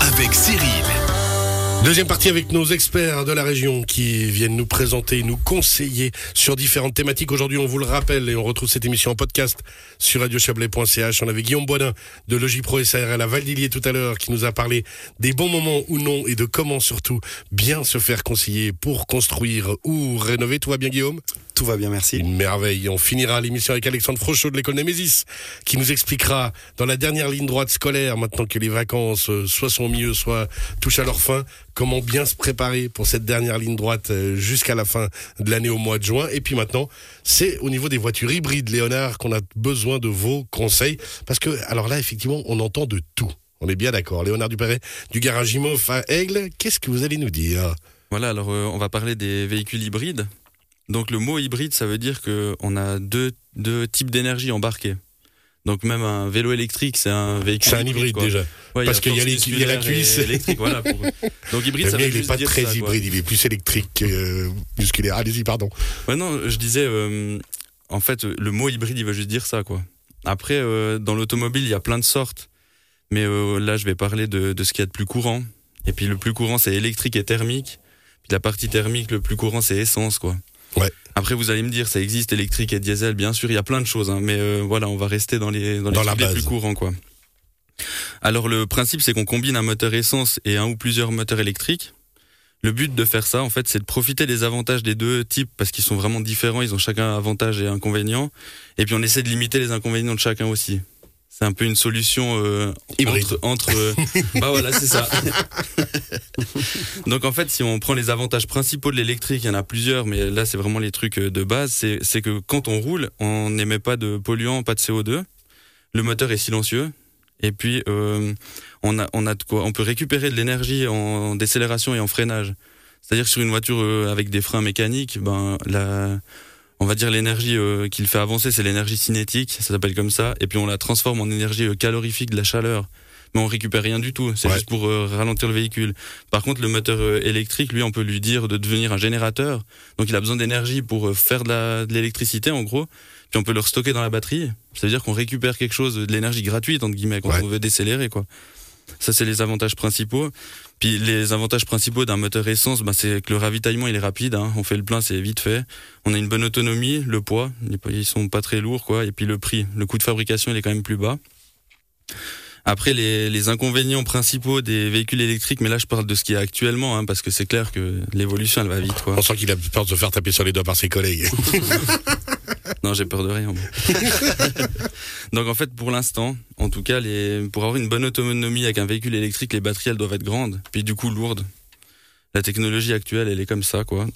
Avec Cyril. Deuxième partie avec nos experts de la région qui viennent nous présenter, nous conseiller sur différentes thématiques. Aujourd'hui, on vous le rappelle et on retrouve cette émission en podcast sur radiochablais.ch. On avait Guillaume Boisdin de Logipro SARL à Valdilier tout à l'heure qui nous a parlé des bons moments ou non et de comment surtout bien se faire conseiller pour construire ou rénover. Tout va bien Guillaume? Tout va bien, merci. Une merveille. On finira l'émission avec Alexandre Frochot de l'école Némésis qui nous expliquera dans la dernière ligne droite scolaire, maintenant que les vacances euh, soit sont au milieu, soit touchent à leur fin, comment bien se préparer pour cette dernière ligne droite euh, jusqu'à la fin de l'année au mois de juin. Et puis maintenant, c'est au niveau des voitures hybrides, Léonard, qu'on a besoin de vos conseils. Parce que, alors là, effectivement, on entend de tout. On est bien d'accord. Léonard Dupéret du garage Imof à Aigle, qu'est-ce que vous allez nous dire? Voilà, alors euh, on va parler des véhicules hybrides. Donc le mot hybride, ça veut dire que on a deux, deux types d'énergie embarquées. Donc même un vélo électrique, c'est un véhicule. C'est un hybride déjà. Ouais, Parce qu'il y y a la cuisse. électrique, voilà. pour- Donc hybride, ça veut il est juste pas très ça, hybride, il est plus électrique que euh, musculaire. Allez-y, pardon. Ouais, non, je disais, euh, en fait, le mot hybride, il veut juste dire ça, quoi. Après, euh, dans l'automobile, il y a plein de sortes. Mais euh, là, je vais parler de, de ce qu'il y a de plus courant. Et puis, le plus courant, c'est électrique et thermique. Puis la partie thermique, le plus courant, c'est essence, quoi. Ouais. Après, vous allez me dire, ça existe électrique et diesel, bien sûr, il y a plein de choses. hein, mais euh, voilà, on va rester dans les, dans les, Dans la trucs les base. plus courants, quoi. Alors, le principe, c'est qu'on combine un moteur essence et un ou plusieurs moteurs électriques. Le but de faire ça, en fait, c'est de profiter des avantages des deux types parce qu'ils sont vraiment différents. Ils ont chacun avantages et inconvénients. Et puis, on essaie de limiter les inconvénients de chacun aussi. C'est un peu une solution euh, Hybride. entre, entre euh, bah voilà, c'est ça. Donc en fait, si on prend les avantages principaux de l'électrique, il y en a plusieurs, mais là c'est vraiment les trucs euh, de base. C'est que quand on roule, on n'émet pas de polluants, pas de CO2. Le moteur est silencieux. Et puis euh, on a on a de quoi, on peut récupérer de l'énergie en décélération et en freinage. C'est-à-dire que sur une voiture avec des freins mécaniques, ben la on va dire l'énergie euh, qui le fait avancer, c'est l'énergie cinétique, ça s'appelle comme ça, et puis on la transforme en énergie euh, calorifique de la chaleur. Mais on récupère rien du tout, c'est Ouais. juste pour euh, ralentir le véhicule. Par contre, le moteur euh, électrique, lui, on peut lui dire de devenir un générateur. Donc il a besoin d'énergie pour faire de l'électricité, en gros. Puis on peut le stocker dans la batterie. Ça veut dire qu'on récupère quelque chose, de l'énergie gratuite, entre guillemets, quand Ouais. on veut décélérer, quoi. Ça, c'est les avantages principaux. Puis les avantages principaux d'un moteur essence, bah, c'est que le ravitaillement il est rapide. hein. On fait le plein, c'est vite fait. On a une bonne autonomie, le poids, ils sont pas très lourds, quoi. Et puis le prix, le coût de fabrication, il est quand même plus bas. Après les, les inconvénients principaux des véhicules électriques, mais là je parle de ce qui est actuellement, hein, parce que c'est clair que l'évolution elle va vite, quoi. On sent qu'il a peur de se faire taper sur les doigts par ses collègues. Non, j'ai peur de rien. Donc en fait, pour l'instant, en tout cas, les... pour avoir une bonne autonomie avec un véhicule électrique, les batteries elles doivent être grandes, puis du coup lourdes. La technologie actuelle, elle est comme ça, quoi.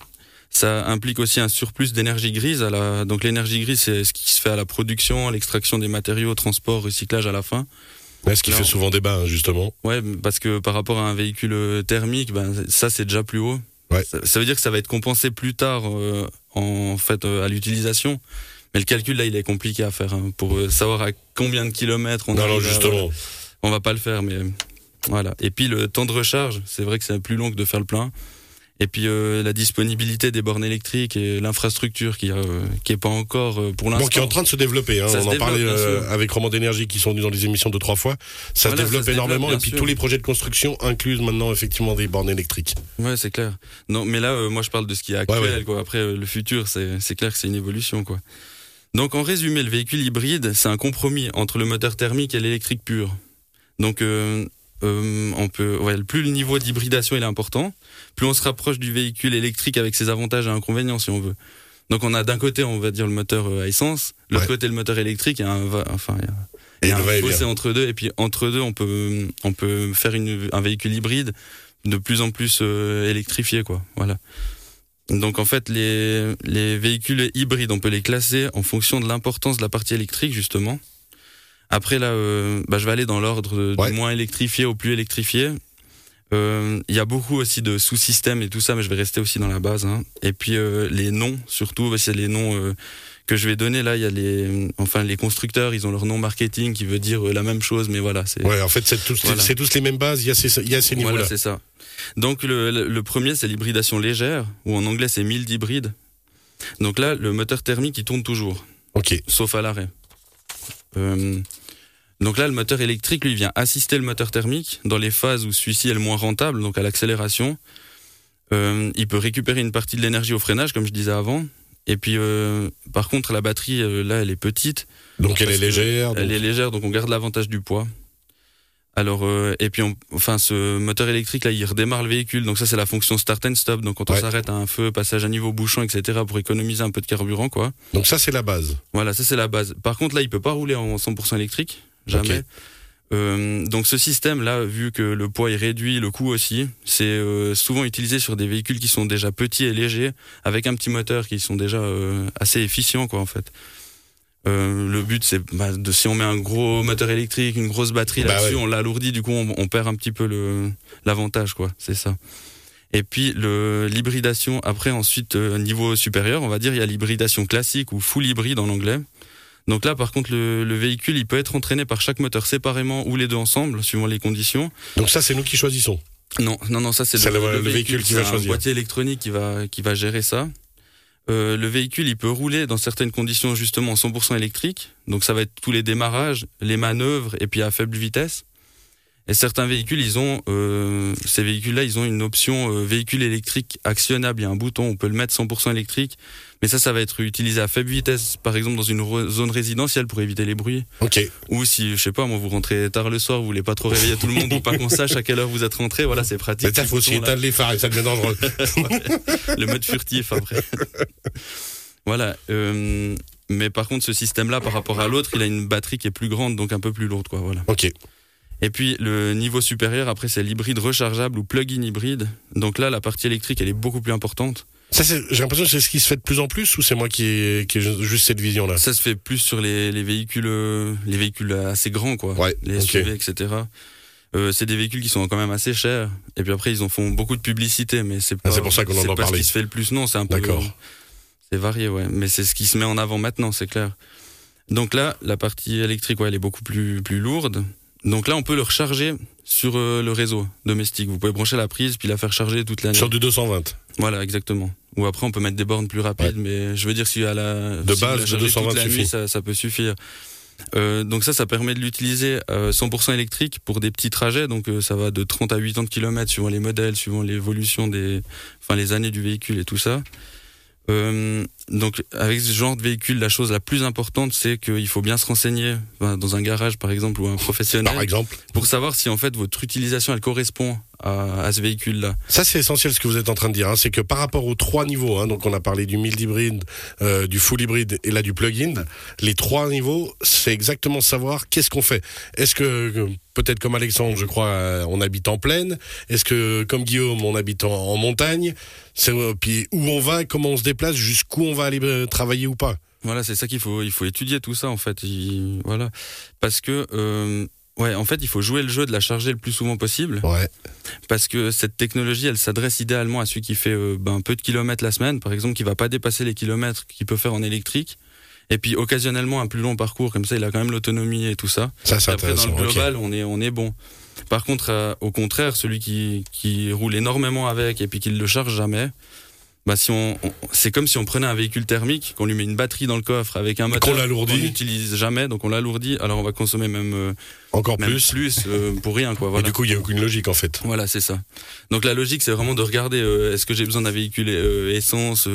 Ça implique aussi un surplus d'énergie grise. À la... Donc l'énergie grise, c'est ce qui se fait à la production, à l'extraction des matériaux, transport, recyclage à la fin. Ouais, ce qui fait souvent débat, hein, justement. Ouais, parce que par rapport à un véhicule euh, thermique, ben ça c'est déjà plus haut. Ouais. Ça, ça veut dire que ça va être compensé plus tard euh, en fait euh, à l'utilisation. Mais le calcul là, il est compliqué à faire hein, pour euh, savoir à combien de kilomètres on Non, non, arrive à- justement. on va pas le faire, mais voilà. Et puis le temps de recharge, c'est vrai que c'est plus long que de faire le plein. Et puis euh, la disponibilité des bornes électriques et l'infrastructure qui, euh, qui est pas encore euh, pour l'instant. Bon, qui est en train de se développer. Hein. Ça On se en développe, parlait euh, avec Roman d'énergie qui sont venus dans les émissions de trois fois. Ça Voilà, se développe ça se énormément. développe, et puis tous les projets de construction inclusent maintenant effectivement des bornes électriques. Ouais, c'est clair. Non, mais là, euh, moi, je parle de ce qui est actuel. Ouais, ouais. Quoi. Après, euh, le futur, c'est c'est clair que c'est une évolution, quoi. Donc, en résumé, le véhicule hybride, c'est un compromis entre le moteur thermique et l'électrique pur. Donc, euh, euh, on peut, ouais, plus le niveau d'hybridation est important, plus on se rapproche du véhicule électrique avec ses avantages et inconvénients, si on veut. Donc, on a d'un côté, on va dire le moteur euh, à essence, de l'autre Ouais. côté le moteur électrique. Il y a un, va- enfin, il y a- Et il y a le un fossé entre deux, et puis entre deux, on peut, on peut faire une, un véhicule hybride de plus en plus euh, électrifié, quoi. Voilà. Donc en fait, les, les véhicules hybrides, on peut les classer en fonction de l'importance de la partie électrique, justement. Après là, euh, bah, je vais aller dans l'ordre Ouais. du moins électrifié au plus électrifié. Euh, Il y a beaucoup aussi de sous-systèmes et tout ça, mais je vais rester aussi dans la base. hein. Et puis euh, les noms, surtout, bah, c'est les noms euh, que je vais donner. Là, il y a les, enfin les constructeurs, ils ont leur nom marketing qui veut dire euh, la même chose, mais voilà, Ouais, en fait, c'est tous, Voilà. c'est tous les mêmes bases. Il y a ces, y a ces niveaux-là. voilà, c'est ça. Donc le, le- le premier, c'est l'hybridation légère, ou en anglais c'est mild hybride. Donc là, le moteur thermique, il tourne toujours, ok. sauf à l'arrêt. Euh, Donc là, le moteur électrique, lui, vient assister le moteur thermique dans les phases où celui-ci est le moins rentable, donc à l'accélération. Euh, il peut récupérer une partie de l'énergie au freinage, comme je disais avant. Et puis, euh, par contre, la batterie, euh, là, elle est petite. Donc elle est légère. Elle donc- est légère, donc on garde l'avantage du poids. Alors, euh, et puis, on- enfin, ce moteur électrique là, il redémarre le véhicule. Donc ça, c'est la fonction start and stop. Donc quand on Ouais. s'arrête à un feu, passage à niveau bouchon, etc., pour économiser un peu de carburant, quoi. Donc ça c'est la base. Voilà, ça c'est la base. Par contre, là, il peut pas rouler en 100% électrique, jamais. Euh, donc ce système-là, vu que le poids est réduit, le coût aussi, c'est euh, souvent utilisé sur des véhicules qui sont déjà petits et légers, avec un petit moteur qui sont déjà euh, assez efficients, quoi, en fait. Euh, le but, c'est bah, de si on met un gros moteur électrique, une grosse batterie Bah là-dessus, ouais. on l'alourdit, du coup, on, on perd un petit peu le l'avantage, quoi. C'est ça. Et puis le l'hybridation. Après, ensuite, euh, niveau supérieur, on va dire, il y a l'hybridation classique ou full hybride en anglais. Donc là, par contre, le, le véhicule, il peut être entraîné par chaque moteur séparément ou les deux ensemble, suivant les conditions. Donc ça c'est nous qui choisissons. Non, non, non, ça c'est le, le- le véhicule qui va un choisir. boîtier électronique qui va qui va gérer ça. Euh, le véhicule, il peut rouler dans certaines conditions justement en 100% électrique. Donc ça va être tous les démarrages, les manœuvres et puis à faible vitesse. Et certains véhicules, ils ont euh, ces véhicules-là, ils ont une option euh, véhicule électrique actionnable. Il y a un bouton, on peut le mettre 100% électrique, mais ça, ça va être utilisé à faible vitesse, par exemple dans une zone résidentielle pour éviter les bruits. Ok. Ou si, je sais pas, moi, vous rentrez tard le soir, vous voulez pas trop réveiller tout le monde ou pas qu'on sache à quelle heure vous êtes rentré, voilà, c'est pratique. Mais Ce faut aussi éteindre les phares et ça devient dangereux. le mode furtif après. voilà. euh, mais par contre, ce système-là, par rapport à l'autre, il a une batterie qui est plus grande, donc un peu plus lourde, quoi. Voilà. ok. Et puis le niveau supérieur, après, c'est l'hybride rechargeable ou plug-in hybride. Donc là, la partie électrique, elle est beaucoup plus importante. Ça c'est j'ai l'impression que c'est ce qui se fait de plus en plus ou c'est moi qui ai, qui ai ju- juste cette vision là. Ça se fait plus sur les, les véhicules, euh, les véhicules assez grands, quoi. Ouais. les. SUV, etc. Euh, c'est des véhicules qui sont quand même assez chers. Et puis après, ils en font beaucoup de publicité, mais c'est pas. Ah, c'est pour ça qu'on en pas parler. ce qui se fait le plus, non. C'est un peu. D'accord. C'est varié, ouais. Mais c'est ce qui se met en avant maintenant, c'est clair. Donc là, la partie électrique, ouais, elle est beaucoup plus plus lourde. Donc là, on peut le recharger sur euh, le réseau domestique. Vous pouvez brancher la prise puis la faire charger toute l'année. Sur du 220. Voilà, exactement. Ou après, on peut mettre des bornes plus rapides, mais je veux dire, si à la De si base, chargez 220 toute la nuit, ça, ça peut suffire. Euh, donc ça, ça permet de l'utiliser euh, 100% électrique pour des petits trajets. Donc euh, ça va de 30 à 80 km suivant les modèles, suivant l'évolution des, enfin les années du véhicule et tout ça. Euh, donc avec ce genre de véhicule, la chose la plus importante, c'est qu'il faut bien se renseigner enfin, dans un garage par exemple ou un professionnel Par exemple. pour savoir si en fait votre utilisation elle correspond à, à ce véhicule-là. Ça, c'est essentiel ce que vous êtes en train de dire. hein. C'est que par rapport aux trois niveaux, hein, donc on a parlé du mild hybride, euh, du full hybride et là du plug-in, les trois niveaux, c'est exactement savoir qu'est-ce qu'on fait. Est-ce que, peut-être comme Alexandre, je crois, euh, on habite en plaine Est-ce que, comme Guillaume, on habite en, en montagne C'est, euh, Puis où on va, comment on se déplace, jusqu'où on va aller euh, travailler ou pas Voilà, c'est ça qu'il faut, il faut étudier tout ça en fait. Il- voilà, parce que euh, ouais, en fait, il faut jouer le jeu de la charger le plus souvent possible, Ouais. parce que cette technologie, elle s'adresse idéalement à celui qui fait euh, ben, peu de kilomètres la semaine, par exemple, qui va pas dépasser les kilomètres qu'il peut faire en électrique. Et puis occasionnellement un plus long parcours, comme ça il a quand même l'autonomie et tout ça. Ça, c'est après dans le global, on est on est bon. Par contre, euh, au contraire, celui qui qui roule énormément avec et puis qui ne le charge jamais, bah si on, on- c'est comme si on prenait un véhicule thermique, qu'on lui met une batterie dans le coffre avec un moteur Qu'on n'utilise jamais, donc on l'alourdit. Alors on va consommer même euh, Encore même plus. plus, euh, pour rien quoi. Et Voilà. du coup, il n'y a aucune logique en fait. Voilà, c'est ça. Donc la logique, c'est vraiment de regarder euh, est-ce que j'ai besoin d'un véhicule essence,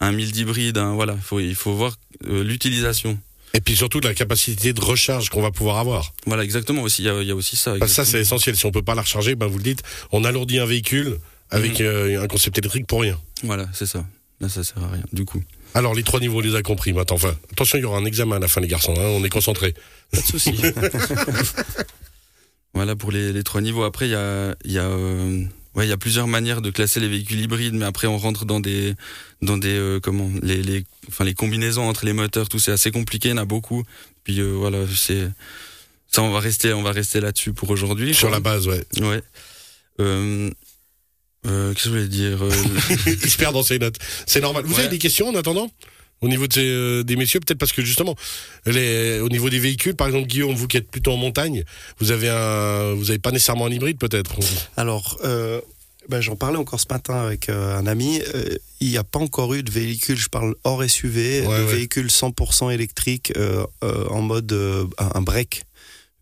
un mild hybride, un- voilà. Faut, il faut voir l'utilisation. Et puis surtout de la capacité de recharge qu'on va pouvoir avoir. Voilà, exactement aussi. Il y a, y aussi ça. Ça, c'est essentiel. Si on peut pas la recharger, ben vous le dites, on alourdit un véhicule avec Mhm. euh, un concept électrique pour rien. Voilà, c'est ça. Là, ça sert à rien. Du coup. Alors, les trois niveaux, on les a compris. Maintenant, enfin, attention, il y aura un examen à la fin, les garçons. hein, on est concentrés. Pas de souci. voilà pour les, les trois niveaux. Après, il y a, y a, euh, ouais, y a plusieurs manières de classer les véhicules hybrides, mais après on rentre dans des, dans des, euh, comment, les, les, enfin les combinaisons entre les moteurs, tout c'est assez compliqué. Il y en a beaucoup. Puis euh, voilà, c'est ça. On va rester, on va rester là-dessus pour aujourd'hui. Sur quoi. la base, ouais. Ouais. Euh, euh, Qu'est-ce que je voulais dire Euh, il se perd dans ses notes. C'est normal. Vous Ouais. avez des questions en attendant? Au niveau de ces, euh, des messieurs, peut-être parce que justement, les, au niveau des véhicules, par exemple, Guillaume, vous qui êtes plutôt en montagne, vous avez un, vous avez pas nécessairement un hybride, peut-être. Alors, euh, ben, j'en parlais encore ce matin avec euh, un ami. Euh, il n'y a pas encore eu de véhicule, je parle hors SUV, Ouais, de ouais. véhicule 100% électrique euh, euh, en mode euh, un break.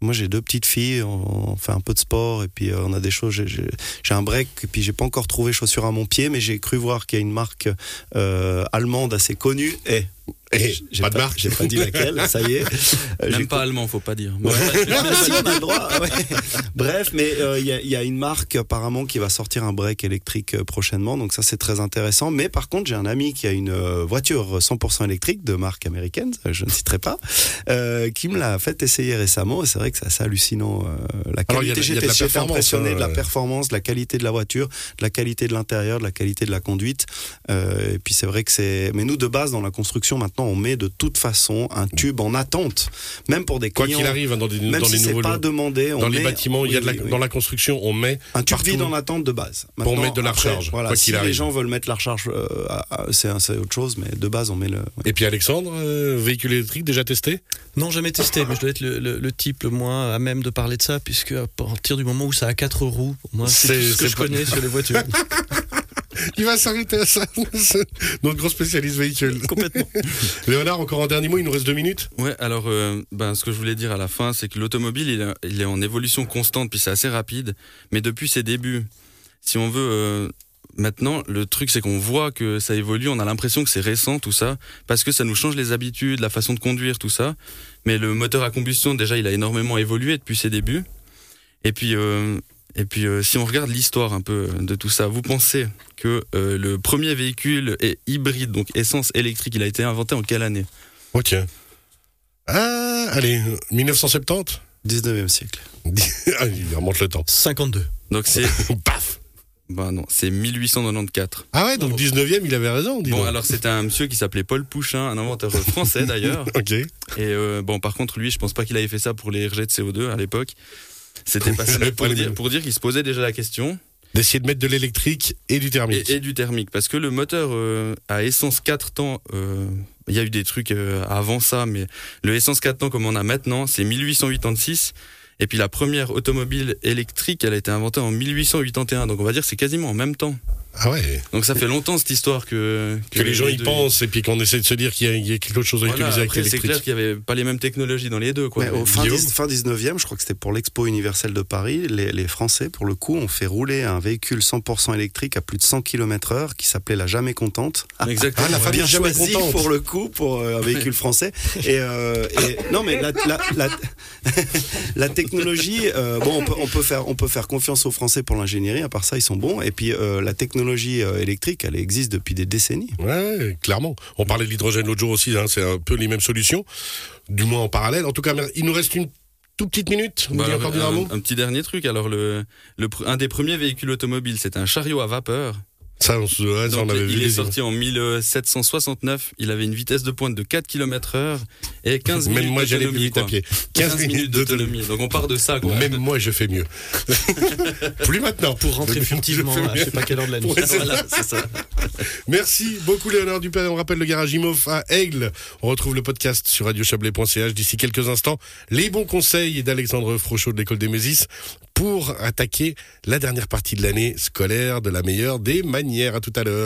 Moi, j'ai deux petites filles, on, fait un peu de sport et puis euh, on a des choses. J'ai un break et puis j'ai pas encore trouvé chaussures à mon pied, mais j'ai cru voir qu'il y a une marque euh, allemande assez connue. Et eh, pas de marque. J'ai pas dit laquelle, ça y est. Euh, Même pas allemand, faut pas dire. Bref, mais euh, il y, a une marque apparemment qui va sortir un break électrique euh, prochainement, donc ça c'est très intéressant. Mais par contre, j'ai un ami qui a une voiture 100% électrique de marque américaine, je ne citerai pas, qui me l'a fait essayer récemment. Et c'est vrai que c'est assez hallucinant. la qualité, j'étais impressionné de la performance, de la qualité de la voiture, de la qualité de l'intérieur, de la qualité de la conduite. et puis c'est vrai que c'est. Mais nous de base dans la construction maintenant on met de toute façon un tube en attente, même pour des clients. Quoi qu'il arrive, hein, dans, des, même dans si les nouveaux pas demandé, dans les bâtiments, il y a de la, dans la construction, on met un tube vide en attente de base. pour mettre de la recharge. Voilà, si les gens veulent mettre la recharge, euh, c'est autre chose, mais de base, on met le. Et puis Alexandre, euh, véhicule électrique déjà testé? Non, jamais testé, mais je dois être le, type le moins à même de parler de ça, puisque à partir du moment où ça a quatre roues, moi, c'est ce que je connais sur les voitures. Il va s'arrêter à ça. Notre grand spécialiste véhicule. Complètement. Léonard, encore un dernier mot, il nous reste deux minutes. Ouais, alors euh, ben, ce que je voulais dire à la fin, c'est que l'automobile, il, est en évolution constante, puis c'est assez rapide. Mais depuis ses débuts, si on veut... Euh, maintenant, le truc, c'est qu'on voit que ça évolue, on a l'impression que c'est récent, tout ça, parce que ça nous change les habitudes, la façon de conduire, tout ça. Mais le moteur à combustion, déjà, il a énormément évolué depuis ses débuts. Et puis, euh, et puis, euh, si on regarde l'histoire un peu de tout ça, vous pensez que euh, le premier véhicule est hybride, donc essence électrique, il a été inventé en quelle année? Ok. Ah, allez, 1970 19e siècle. ah, il remonte le temps. 52. Donc c'est. Paf Bah non, c'est 1894. Ah ouais, donc 19e, il avait raison. Dis bon, alors c'était un monsieur qui s'appelait Paul Pouchin, un inventeur français d'ailleurs. ok. Et euh, bon, par contre, lui, je pense pas qu'il avait fait ça pour les rejets de CO2 à l'époque. C'était pas pour, dire, pour dire qu'il se posait déjà la question. D'essayer de mettre de l'électrique et du thermique. Et, du thermique, parce que le moteur euh, à essence 4 temps, euh, il y a eu des trucs euh, avant ça, mais le essence 4 temps comme on a maintenant, c'est 1886. Et puis la première automobile électrique, elle a été inventée en 1881. Donc on va dire c'est quasiment en même temps. Ah ouais. Donc ça fait longtemps cette histoire que que, les gens y pensent et puis qu'on essaie de se dire qu'il y, a quelque chose à utiliser avec l'électrique. C'est clair qu'il n'y avait pas les mêmes technologies dans les deux. Quoi. Mais au fin, 19e, je crois que c'était pour l'Expo universelle de Paris, les, Français, pour le coup, ont fait rouler un véhicule 100% électrique à plus de 100 km/h qui s'appelait la Jamais Contente. Exactement. Ah, la bien choisi pour le coup pour euh, un véhicule français. Et, euh, non, mais la, la, la, technologie, euh, bon, on peut, on peut, faire on peut faire confiance aux Français pour l'ingénierie. À part ça, ils sont bons. Et puis la technologie technologie euh, électrique, elle existe depuis des décennies. Ouais, clairement. On parlait de l'hydrogène l'autre jour aussi, hein, c'est un peu les mêmes solutions, du moins en parallèle. En tout cas, il nous reste une toute petite minute. Bah un, un, petit dernier truc. Alors, le, le, un des premiers véhicules automobiles, c'est un chariot à vapeur ça, on, il est sorti en 1769. Il avait une vitesse de pointe de 4 km heure et 15 minutes Même moi, j'allais plus vite à pied. 15, minutes d'autonomie. Donc on part de ça. Quoi. Même moi, je fais mieux. plus maintenant. Pour rentrer furtivement à je sais pas quelle heure de la nuit. voilà, ça. Merci beaucoup, Léonard Dupin. On rappelle le garage Imof à Aigle. On retrouve le podcast sur radiochablais.ch d'ici quelques instants. Les bons conseils d'Alexandre Frochot de l'école des Mésis pour attaquer la dernière partie de l'année scolaire de la meilleure des manières. À tout à l'heure.